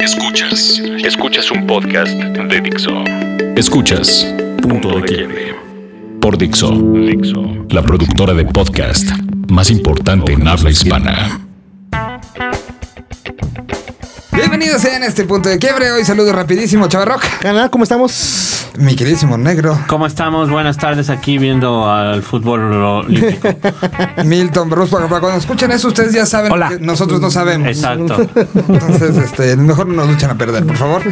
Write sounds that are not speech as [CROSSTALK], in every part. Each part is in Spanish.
Escuchas. Escuchas un podcast de Dixo. Escuchas Punto de Quiebre. Por Dixo. Dixo. La productora de podcast más importante en habla hispana. Bienvenidos sean a este punto de quiebre. Hoy saludo rapidísimo, Chavarroc. Canal, ¿cómo estamos? Mi queridísimo negro. ¿Cómo estamos? Buenas tardes aquí viendo al fútbol olímpico. [LAUGHS] Milton Bruce, para cuando escuchen eso, ustedes ya saben Hola. que nosotros no sabemos. Exacto. Entonces, este, mejor no nos luchan a perder, por favor.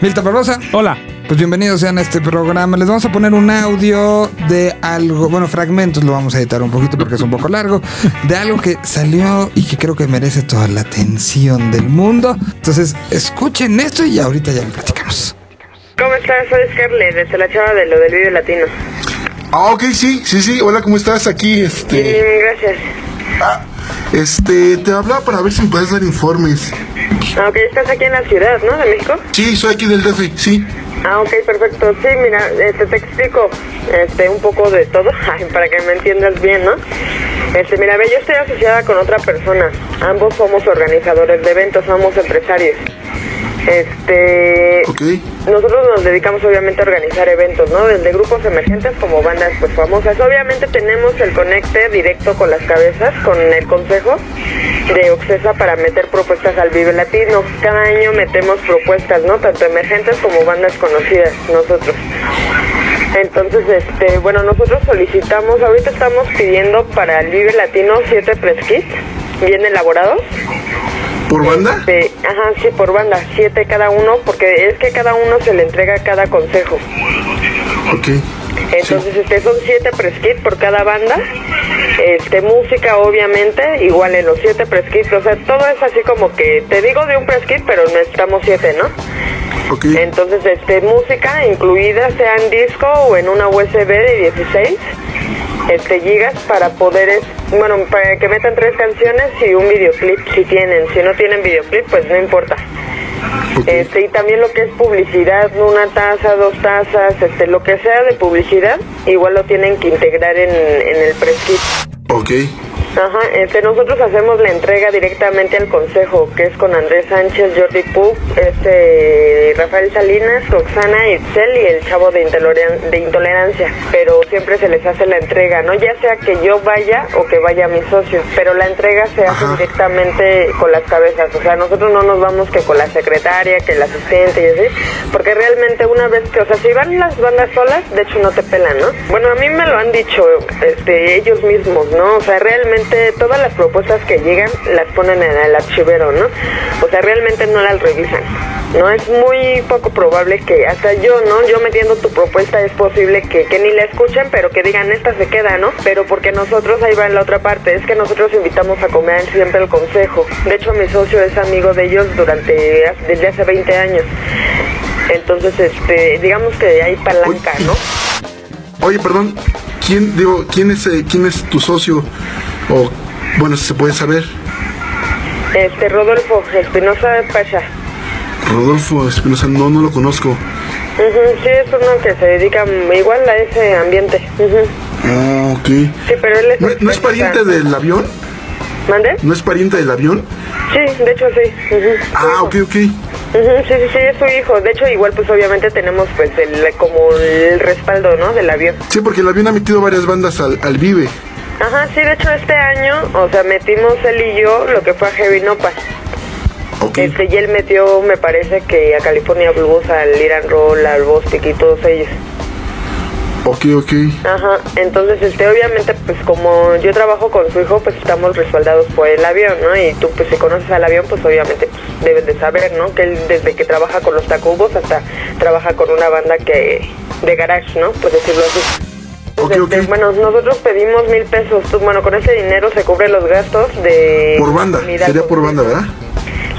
Milton Barbosa. Hola. Pues bienvenidos sean a este programa. Les vamos a poner un audio de algo, bueno, fragmentos, lo vamos a editar un poquito porque es un poco largo, de algo que salió y que creo que merece toda la atención del mundo. Entonces, escuchen esto y ahorita ya lo platicamos. ¿Cómo estás? Soy Scarlett, desde la chava de lo del video latino. Ah, ok, sí, sí, sí. Hola, ¿cómo estás? Aquí, este. gracias. Ah, este, te hablaba para ver si me puedes dar informes. Ah, ok, estás aquí en la ciudad, ¿no? De México. Sí, soy aquí del DF, sí. Ah, ok, perfecto. Sí, mira, este, te explico este, un poco de todo [LAUGHS] para que me entiendas bien, ¿no? Este, mira, ve, yo estoy asociada con otra persona. Ambos somos organizadores de eventos, somos empresarios. Este, nosotros nos dedicamos obviamente a organizar eventos, ¿no? Desde grupos emergentes como bandas pues famosas. Obviamente tenemos el conecte directo con las cabezas, con el consejo de Occesa para meter propuestas al Vive Latino. Cada año metemos propuestas, ¿no? Tanto emergentes como bandas conocidas, nosotros. Entonces, este, bueno, nosotros solicitamos, ahorita estamos pidiendo para el Vive Latino siete press kits bien elaborados. ¿Por banda? Este, ajá, sí, por banda, siete cada uno, porque es que cada uno se le entrega cada consejo. Ok. Entonces, este, son siete press kits por cada banda. Este, música, obviamente, igual en los siete press kits. O sea, todo es así como que, te digo de un press kit, pero necesitamos siete, ¿no? Ok. Entonces, este, música incluida, sea en disco o en una USB de 16 este, gigas para poder, es- bueno, para que metan tres canciones y un videoclip si tienen. Si no tienen videoclip, pues no importa. Este, y también lo que es publicidad, una taza, dos tazas, este, lo que sea de publicidad, igual lo tienen que integrar en, en el press kit. Ok. Ajá, este, nosotros hacemos la entrega directamente al consejo, que es con Andrés Sánchez, Jordi Pug, este, Rafael Salinas, Roxana Itzel y el chavo de, intolerancia, de intolerancia. Pero siempre se les hace la entrega, ¿no? Ya sea que yo vaya o que vaya mi socio, pero la entrega se hace Ajá. directamente con las cabezas. O sea, nosotros no nos vamos que con la secretaria, que el asistente y así, porque realmente una vez que, o sea, si van las bandas solas, de hecho no te pelan, ¿no? Bueno, a mí me lo han dicho este, ellos mismos, ¿no? O sea, realmente todas las propuestas que llegan las ponen en el archivero, ¿no? O sea, realmente no las revisan. No es muy poco probable que hasta yo, ¿no? Yo metiendo tu propuesta es posible que, que ni la escuchen, pero que digan esta se queda, ¿no? Pero porque nosotros ahí va en la otra parte, es que nosotros invitamos a comer siempre el consejo. De hecho, mi socio es amigo de ellos durante desde hace 20 años. Entonces, este, digamos que hay palanca, ¿no? Oye, perdón. ¿Quién, digo, quién es, eh, quién es tu socio? O, bueno, si se puede saber. Este, Rodolfo Espinosa Pacha. Rodolfo Espinosa, no, no lo conozco. Ujú, sí, es uno que se dedica igual a ese ambiente. Ah, ok. Sí, pero él es... ¿No, no es pariente del avión? ¿Mande? ¿No es pariente del avión? Sí, de hecho sí. Ah, ok, ok. Ujú, sí, sí, sí, es su hijo. De hecho, igual pues obviamente tenemos pues el, como el respaldo, ¿no? Del avión. Sí, porque el avión ha metido varias bandas al, al Vive. Ajá, sí, de hecho este año, o sea, metimos él y yo lo que fue a Heavy Nopa. Ok. Este, y él metió, me parece que a California Blues, al Iran Roll, al Bostic y todos ellos. Ok, ok. Ajá, entonces, este, obviamente, pues como yo trabajo con su hijo, pues estamos respaldados por el avión, ¿no? Y tú, pues si conoces al avión, pues obviamente pues, debes de saber, ¿no? Que él desde que trabaja con los Tacubos hasta trabaja con una banda que de garage, ¿no? Pues decirlo así. Ok, Este, ok. Bueno, nosotros pedimos mil pesos. Bueno, con ese dinero se cubren los gastos de... Por banda. Sería por banda, ¿verdad?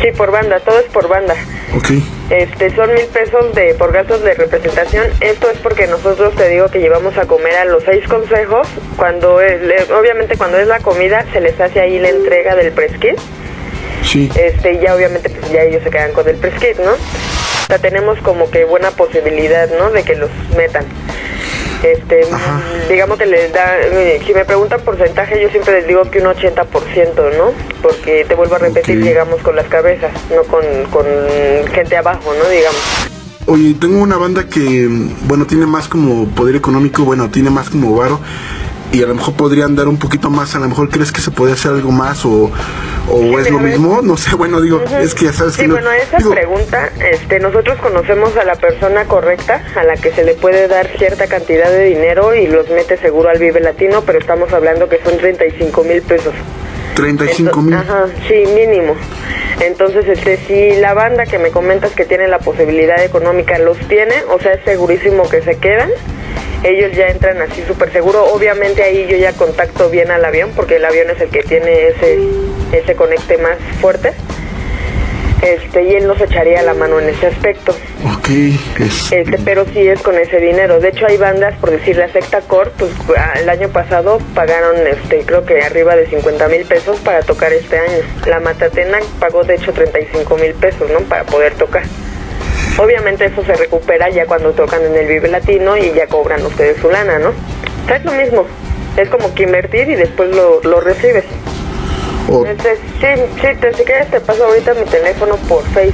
Sí, por banda, todo es por banda. Ok. Este, son mil pesos de por gastos de representación. Esto es porque nosotros te digo que llevamos a comer a los seis consejos. Cuando es- obviamente cuando es la comida se les hace ahí la entrega del press kit. Sí. Este, y ya obviamente pues ya ellos se quedan con el press kit, ¿no? O sea, tenemos como que buena posibilidad, ¿no? De que los metan. Este, digamos que les da, eh, si me preguntan porcentaje, yo siempre les digo que un 80%, ¿no? Porque te vuelvo a repetir, llegamos con las cabezas, no con, con gente abajo, ¿no? Digamos. Oye, tengo una banda que, bueno, tiene más como poder económico, bueno, tiene más como varo y a lo mejor podrían dar un poquito más, a lo mejor crees que se puede hacer algo más o, o es lo mismo, no sé, bueno, digo, es que ya sabes sí, que... bueno, esa pregunta, este, nosotros conocemos a la persona correcta, a la que se le puede dar cierta cantidad de dinero y los mete seguro al Vive Latino, pero estamos hablando que son 35 mil pesos. 35 mil. Ajá, sí, mínimo. Entonces, este, si la banda que me comentas que tiene la posibilidad económica los tiene, o sea, es segurísimo que se quedan, ellos ya entran así súper seguro. Obviamente ahí yo ya contacto bien al avión, porque el avión es el que tiene ese, ese conecte más fuerte. Este, y él nos echaría la mano en ese aspecto. Ok. Este, pero sí es con ese dinero. De hecho, hay bandas, por decir la Secta Core, pues el año pasado pagaron, este, creo que arriba de 50 mil pesos para tocar este año. La Matatena pagó, de hecho, 35 mil pesos, ¿no? Para poder tocar. Obviamente eso se recupera ya cuando tocan en el Vive Latino y ya cobran ustedes su lana, ¿no? O sea, es lo mismo. Es como que invertir y después lo, lo recibes. Entonces, sí, sí, te, si quieres te paso ahorita mi teléfono por Face.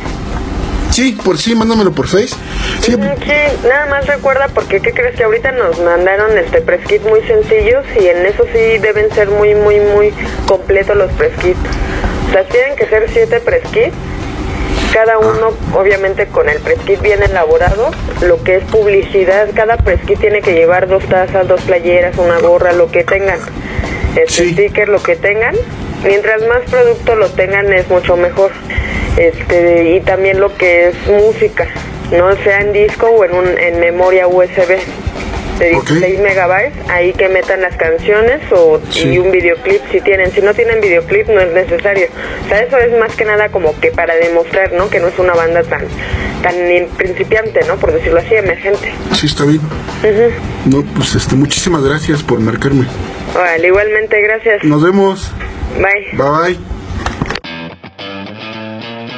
Sí, por sí, mándamelo por Face. Sí, sí, nada más recuerda porque ¿qué crees que ahorita nos mandaron este press kit muy sencillos y en eso sí deben ser muy muy muy completos los press kits. O sea, tienen que ser siete press kits cada uno obviamente con el press kit bien elaborado, lo que es publicidad, cada press kit tiene que llevar dos tazas, dos playeras, una gorra, lo que tengan, este sticker, lo que tengan, mientras más producto lo tengan es mucho mejor, este y también lo que es música, no sea en disco o en, un, en memoria USB de 16 megabytes, ahí que metan las canciones o y un videoclip si tienen. Si no tienen videoclip no es necesario. O sea, eso es más que nada como que para demostrar, ¿no? Que no es una banda tan tan principiante, ¿no? Por decirlo así, emergente. Sí, está bien. No, pues este, muchísimas gracias por marcarme. Igualmente, gracias. Nos vemos. Bye. Bye bye.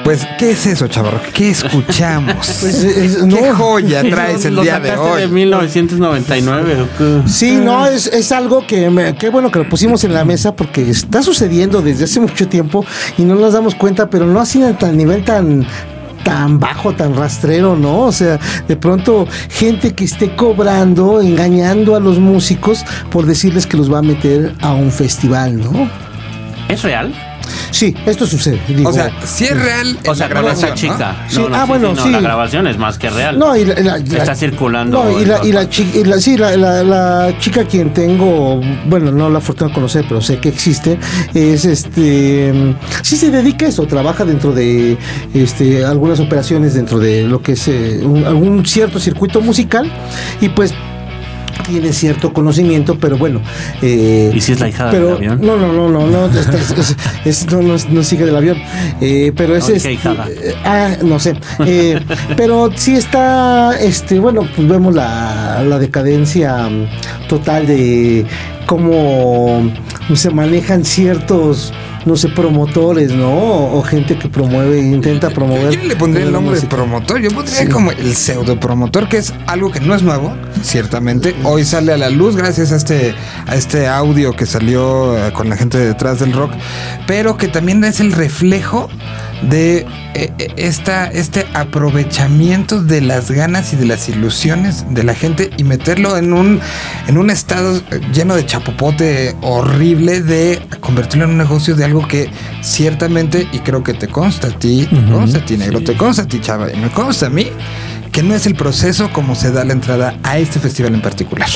Pues, ¿qué es eso, chavarro? ¿Qué escuchamos? [LAUGHS] Pues, es- ¿Qué no. joya [LAUGHS] traes el ¿Lo día de hoy? de 1999 o qué? Sí, no, es, es algo que me- qué bueno que lo pusimos en la mesa porque está sucediendo desde hace mucho tiempo y no nos damos cuenta, pero no así a tan nivel tan tan bajo, tan rastrero, ¿no? O sea, de pronto gente que esté cobrando, engañando a los músicos por decirles que los va a meter a un festival, ¿no? ¿Es real? Sí, esto sucede. digo. O sea, si es real. O sea, con esa grabación, ¿no? chica. Sí, No, no, ah, sí, bueno, sí, no, sí. La grabación es más que real. No, y la, la- la- Está circulando No, y la, y la, partes. chi- y la- sí, la, la- la chica quien tengo, bueno, no la fortuna de conocer, pero sé que existe, es este, mm, sí se dedica a eso, trabaja dentro de este, algunas operaciones dentro de lo que es eh, un- algún cierto circuito musical y pues tiene cierto conocimiento, pero bueno. eh, ¿Y si es la hija pero, del avión? No, no, no, no, no, es, es- es- no, no, no es hija del avión. Eh, pero es este, eh, ah, no sé. Eh, pero sí está, este, bueno, pues vemos la, la decadencia total de cómo se manejan ciertos, no sé, promotores, ¿no? O, gente que promueve, intenta promover. Yo le pondría el nombre de promotor, yo pondría Sí. como el pseudo promotor, que es algo que no es nuevo, ciertamente. Hoy sale a la luz gracias a este, a este audio que salió eh, con la gente detrás del rock, pero que también es el reflejo de eh, eh, esta, este aprovechamiento de las ganas y de las ilusiones de la gente y meterlo en un, en un estado eh, lleno de chapopote horrible de convertirlo en un negocio de algo que ciertamente, y creo que te consta a ti, te consta a ti, negro, te consta a ti, chava, y me consta a mí, que no es el proceso como se da la entrada a este festival en particular.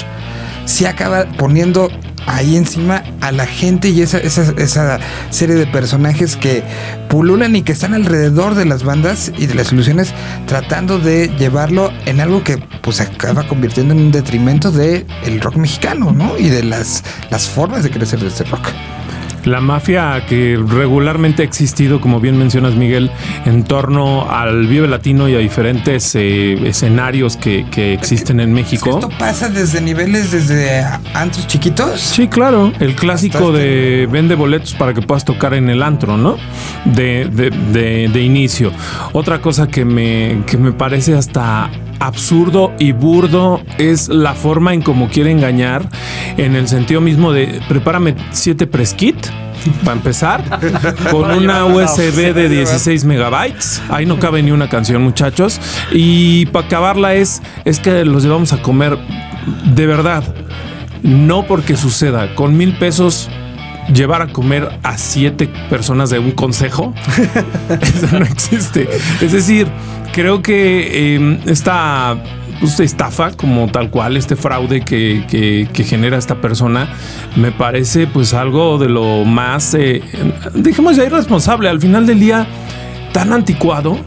Se acaba poniendo ahí encima a la gente y esa, esa, esa serie de personajes que pululan y que están alrededor de las bandas y de las ilusiones tratando de llevarlo en algo que pues acaba convirtiendo en un detrimento de el rock mexicano, ¿no? Y de las, las formas de crecer de este rock. La mafia que regularmente ha existido, como bien mencionas Miguel, en torno al Vive Latino y a diferentes eh, escenarios que, que existen en México. Esto pasa desde niveles, desde antros chiquitos. Sí, claro. El clásico de vende boletos para que puedas tocar en el antro, ¿no? De, de- de- de inicio. Otra cosa que me, que me parece hasta absurdo y burdo es la forma en cómo quiere engañar, en el sentido mismo de prepárame siete preskit para empezar, [LAUGHS] con una USB de 16 megabytes. Ahí no cabe ni una canción, muchachos. Y para acabarla es, es que los llevamos a comer de verdad. No porque suceda. Con mil pesos llevar a comer a siete personas de un consejo, [LAUGHS] eso no existe. Es decir, creo que eh, esta pues, estafa como tal cual, este fraude que, que, que, genera esta persona, me parece pues algo de lo más, eh, dijimos ya irresponsable, al final del día tan anticuado,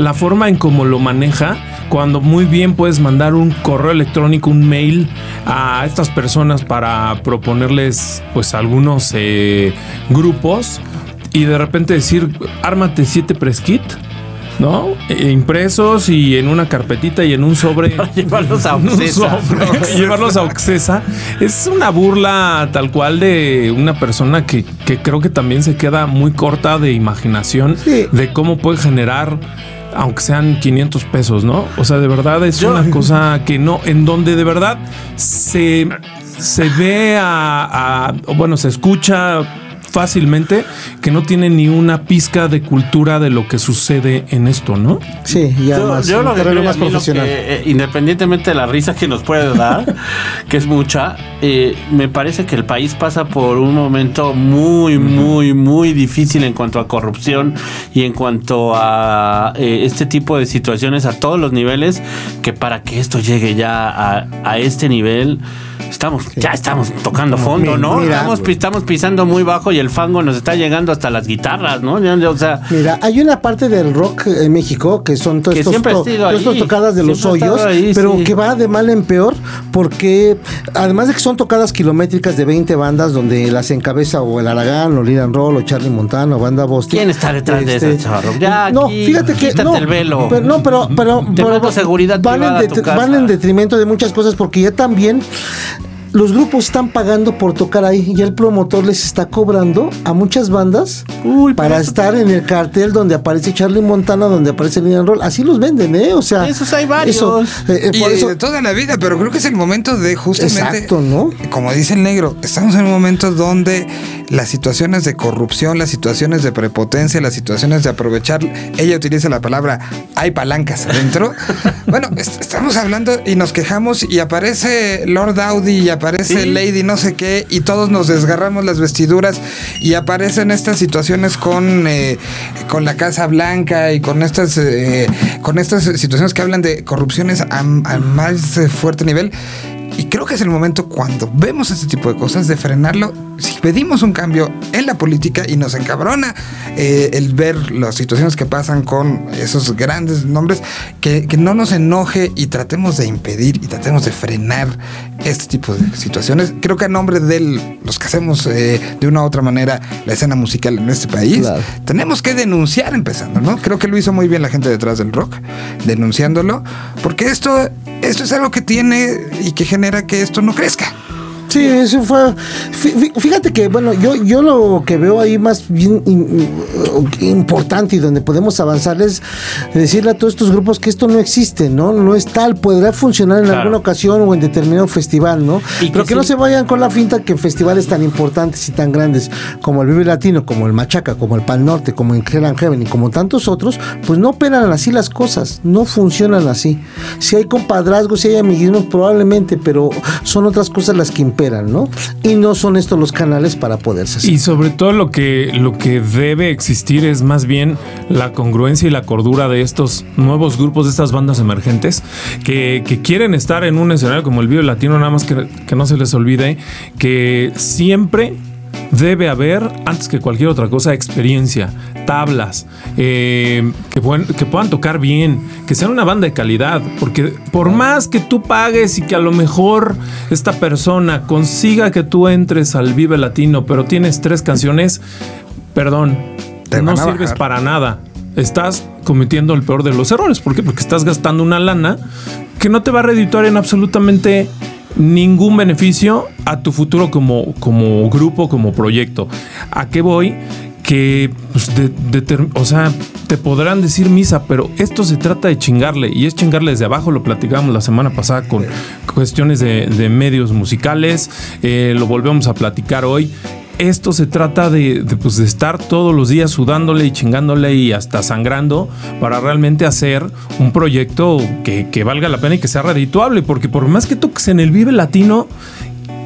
la forma en cómo lo maneja, cuando muy bien puedes mandar un correo electrónico, un mail a estas personas para proponerles pues algunos eh, grupos y de repente decir, ármate siete preskit ¿no? E impresos y en una carpetita y en un sobre. [LAUGHS] Para llevarlos a [LAUGHS] Oxesa. [LAUGHS] llevarlos a Oxesa. Es una burla tal cual de una persona que, que creo que también se queda muy corta de imaginación sí. de cómo puede generar aunque sean 500 pesos, ¿no? O sea, de verdad es Yo, una cosa que no, en donde de verdad se, se ve a, a, bueno, se escucha fácilmente que no tiene ni una pizca de cultura de lo que sucede en esto, ¿no? Sí, y además yo, yo lo que creo más profesional. Que, eh, independientemente de la risa que nos puede dar, [LAUGHS] que es mucha, eh, me parece que el país pasa por un momento muy, muy, muy difícil en cuanto a corrupción y en cuanto a eh, este tipo de situaciones a todos los niveles, que para que esto llegue ya a, a este nivel estamos, sí. ya estamos tocando fondo, ¿no? Mira, estamos, estamos, pisando muy bajo y el fango nos está llegando hasta las guitarras, ¿no? O sea, mira, hay una parte del rock en México que son todos estos, to, todas estas tocadas de los hoyos, ahí, pero sí. que va de mal en peor porque además de que son tocadas kilométricas de 20 bandas donde las encabeza o el Aragán o Liran Roll o Charlie Montano, banda Boston. ¿Quién está detrás este, de ese charro? Ya, no, aquí, fíjate que no, el velo. Pero, no, pero pero, pero seguridad van, en van en detrimento de muchas cosas porque ya también los grupos están pagando por tocar ahí y el promotor les está cobrando a muchas bandas Uy, para estar en el cartel donde aparece Charlie Montana, donde aparece Lilian Roll. Así los venden, ¿eh? O sea, esos hay varios. Eso, eh, y por eso, de toda la vida, pero creo que es el momento de justamente. Exacto, ¿no? Como dice el negro, estamos en un momento donde las situaciones de corrupción, las situaciones de prepotencia, las situaciones de aprovechar, ella utiliza la palabra hay palancas adentro. [LAUGHS] bueno, est estamos hablando y nos quejamos y aparece Lord Audi y aparece ¿Sí? Lady no sé qué y todos nos desgarramos las vestiduras y aparecen estas situaciones con, eh, con la Casa Blanca y con estas, eh, con estas situaciones que hablan de corrupciones a, a más fuerte nivel. Y creo que es el momento cuando vemos este tipo de cosas de frenarlo. Si pedimos un cambio en la política y nos encabrona eh, el ver las situaciones que pasan con esos grandes nombres, que, que, no nos enoje y tratemos de impedir y tratemos de frenar este tipo de situaciones. Creo que a nombre de los que hacemos eh, de una u otra manera la escena musical en este país, claro. tenemos que denunciar empezando, ¿no? Creo que lo hizo muy bien la gente detrás del rock, denunciándolo, porque esto, esto es algo que tiene y que genera que esto no crezca. Sí, eso fue. Fíjate que, bueno, yo, yo lo que veo ahí más bien importante y donde podemos avanzar es decirle a todos estos grupos que esto no existe, ¿no? No es tal, podrá funcionar en claro. alguna ocasión o en determinado festival, ¿no? Y Pero que, que no se vayan con la finta que en festivales tan importantes y tan grandes como el Vive Latino, como el Machaca, como el Pal Norte, como el Hell and Heaven y como tantos otros, pues no operan así las cosas, no funcionan así. Si hay compadrazgos, si hay amiguismos, probablemente, pero son otras cosas las que Y no son estos los canales para poderse hacer. Y sobre todo lo que, lo que debe existir es más bien la congruencia y la cordura de estos nuevos grupos, de estas bandas emergentes, que, que quieren estar en un escenario como el Vivo Latino, nada más que, que no se les olvide que siempre debe haber, antes que cualquier otra cosa, experiencia, tablas, eh, que, puedan, que, puedan, tocar bien, que sean una banda de calidad, porque por más que tú pagues y que a lo mejor esta persona consiga que tú entres al Vive Latino, pero tienes tres canciones, perdón, Te no sirves para nada. Estás cometiendo el peor de los errores. ¿Por qué? Porque estás gastando una lana que no te va a redituar en absolutamente ningún beneficio a tu futuro como, como grupo, como proyecto. ¿A qué voy? que, pues, de- o sea, te podrán decir misa, pero esto se trata de chingarle y es chingarle desde abajo. Lo platicamos la semana pasada con cuestiones de, de medios musicales, eh, lo volvemos a platicar hoy. Esto se trata de, de, pues, de estar todos los días sudándole y chingándole y hasta sangrando para realmente hacer un proyecto que, que valga la pena y que sea redituable. Porque por más que toques en el Vive Latino,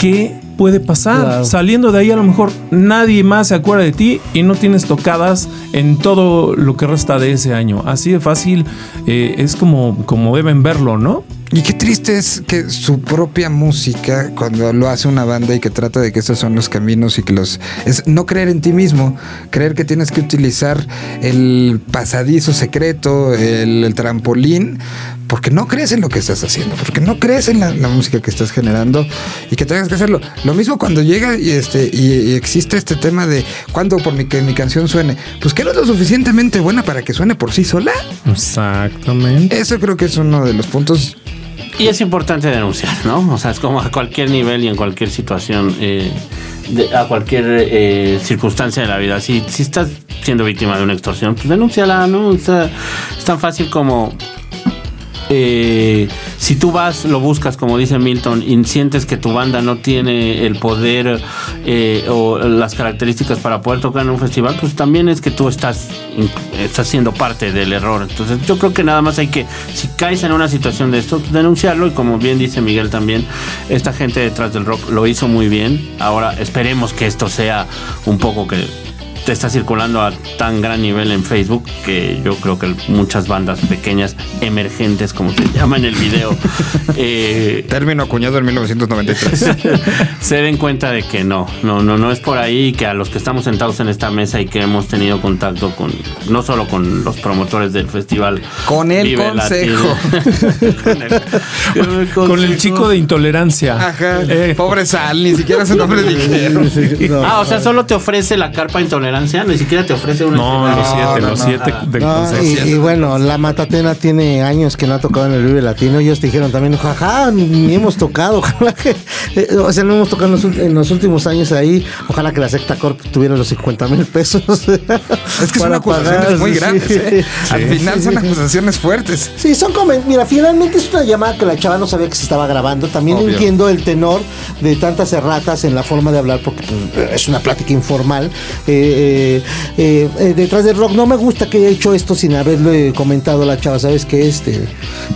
¿qué puede pasar? Claro. Saliendo de ahí a lo mejor nadie más se acuerda de ti y no tienes tocadas en todo lo que resta de ese año. Así de fácil eh, es como, como deben verlo, ¿no? Y qué triste es que su propia música, cuando lo hace una banda y que trata de que estos son los caminos y que los... Es no creer en ti mismo, creer que tienes que utilizar el pasadizo secreto, el, el trampolín, porque no crees en lo que estás haciendo, porque no crees en la, la música que estás generando y que tengas que hacerlo. Lo mismo cuando llega y, este, y, y existe este tema de cuándo por mi, que mi canción suene, pues que no es lo suficientemente buena para que suene por sí sola. Exactamente. Eso creo que es uno de los puntos Y es importante denunciar, ¿no? O sea, es como a cualquier nivel y en cualquier situación, eh, de- a cualquier eh, circunstancia de la vida. Si, si estás siendo víctima de una extorsión, pues denúnciala, ¿no? O sea, es tan fácil como... eh, si tú vas, lo buscas, como dice Milton, y sientes que tu banda no tiene el poder eh, o las características para poder tocar en un festival, pues también es que tú estás, estás siendo parte del error. Entonces yo creo que nada más hay que, si caes en una situación de esto, denunciarlo y como bien dice Miguel también, esta gente detrás del rock lo hizo muy bien. Ahora esperemos que esto sea un poco que te está circulando a tan gran nivel en Facebook que yo creo que muchas bandas pequeñas, emergentes, como se [LAUGHS] llama en el video, [LAUGHS] eh, Término acuñado en 1993. [LAUGHS] se den cuenta de que no, no, no, no es por ahí que a los que estamos sentados en esta mesa y que hemos tenido contacto con, no solo con los promotores del festival, Con el Vive consejo. Con, el, Con el chico de intolerancia. Ajá. Eh, Pobre Sal, ni siquiera su nombre dijeron. No. Ah, o sea, solo te ofrece la carpa de ni siquiera te ofrece una. no, los siete, no, los no. siete del No, y, y bueno, la Matatena tiene años que no ha tocado en el Vive Latino. Ellos dijeron también, jaja, ni hemos tocado. [LAUGHS] Ojalá que, eh, o sea, no hemos tocado en los, ult- en los últimos años ahí. Ojalá que la secta Corp tuviera los 50 mil pesos. [LAUGHS] Es que son acusaciones muy grandes, ¿eh? Al final son acusaciones fuertes. Sí, son comen- Mira, finalmente es una llamada que la chava no sabía que se estaba grabando. También Obvio. entiendo el tenor de tantas erratas en la forma de hablar, porque pues, es una plática informal. Eh, eh, eh, eh, detrás del rock, no me gusta que haya hecho esto sin haberle comentado a la chava. Sabes que este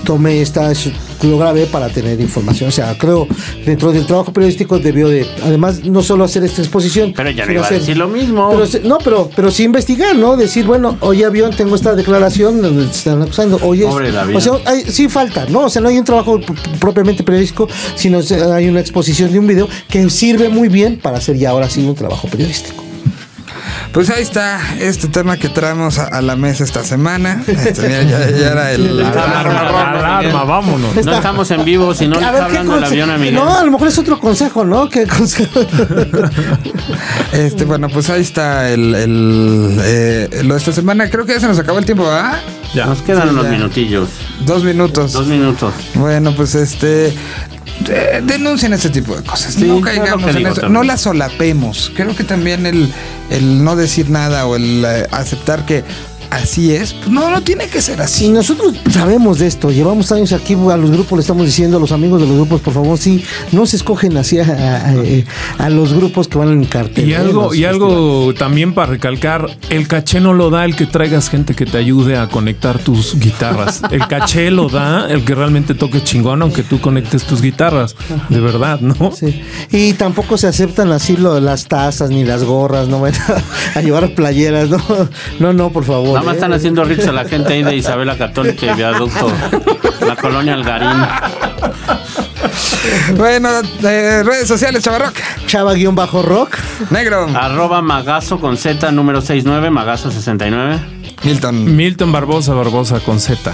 tomé esta, es- lo grabé para tener información. O sea, creo dentro del trabajo periodístico debió de, además, no solo hacer esta exposición, Pero ya no iba a hacer- decir lo mismo. pero no, pero, pero sí investigar, ¿no? Decir, bueno, oye, avión, tengo esta declaración donde te están acusando. Oye, Pobre o sea, hay- sí falta, ¿no? O sea, no hay un trabajo propiamente periodístico, sino hay una exposición de un video que sirve muy bien para hacer ya ahora sí un trabajo periodístico. Pues ahí está este tema que traemos a, a la mesa esta semana. Este, mira, ya, ya era el. Alarma, alarma, vámonos. No estamos en vivo, si no le está ver, ¿qué hablando el avión a Miguel. No, a lo mejor es otro consejo, ¿no? ¿Qué consejo? [LAUGHS] Este, bueno, pues ahí está el, el, eh, lo de esta semana. Creo que ya se nos acabó el tiempo, ¿ah? Ya. Nos quedan Sí, unos ya. minutillos. Dos minutos. Dos minutos. Bueno, pues este. Eh, denuncien este tipo de cosas. Sí, no caigamos en digo eso. también. No las solapemos. Creo que también el, el no decir nada o el eh, aceptar que así es, pues no, no tiene que ser Y así. nosotros sabemos de esto, llevamos años aquí a los grupos, le estamos diciendo a los amigos de los grupos, por favor, sí, no se escogen así a, a- a- a los grupos que van en cartel. Y ¿eh? algo, Los y algo también para recalcar, el caché no lo da el que traigas gente que te ayude a conectar tus guitarras. El caché lo da el que realmente toque chingón, aunque tú conectes tus guitarras. De verdad, ¿no? Sí. Y tampoco se aceptan así lo, las tazas ni las gorras, no van [LAUGHS] a llevar playeras, no, no, no, por favor. Nada más están haciendo ricos a la gente ahí de Isabela Católica y Viaducto, la colonia Algarín. Bueno, eh, redes sociales, Chavarroc. Chava-rock. Negro. Arroba Magazo con Z número 69, Magazo 69. Milton. Milton Barbosa, Barbosa con Z.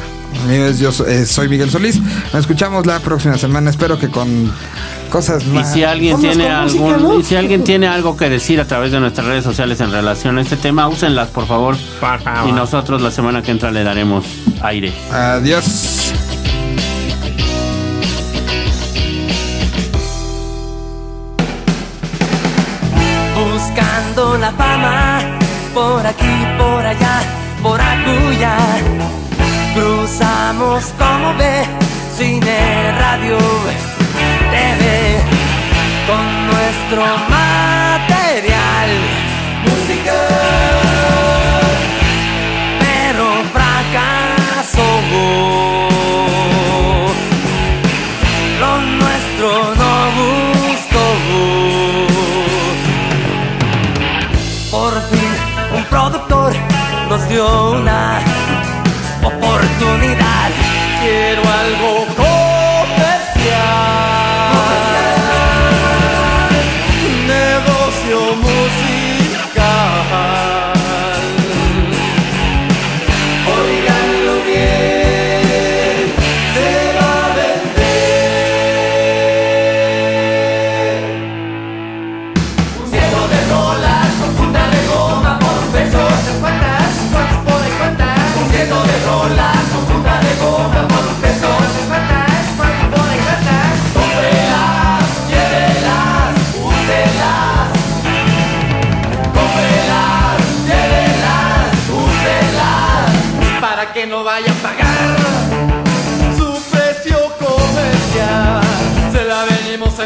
Yo eh, soy Miguel Solís. Nos escuchamos la próxima semana. Espero que con cosas más. Y si alguien tiene algún, si alguien tiene algo que decir a través de nuestras redes sociales en relación a este tema, úsenlas por favor. Y nosotros la semana que entra le daremos aire. Adiós. Buscando la fama por aquí, por allá por acuya cruzamos como ve cine, radio, TV con nuestro material. nos dio una oportunidad. Quiero algo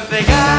something I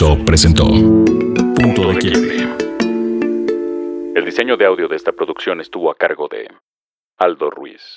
Presentó Punto de Quiebre. El diseño de audio de esta producción estuvo a cargo de Aldo Ruiz.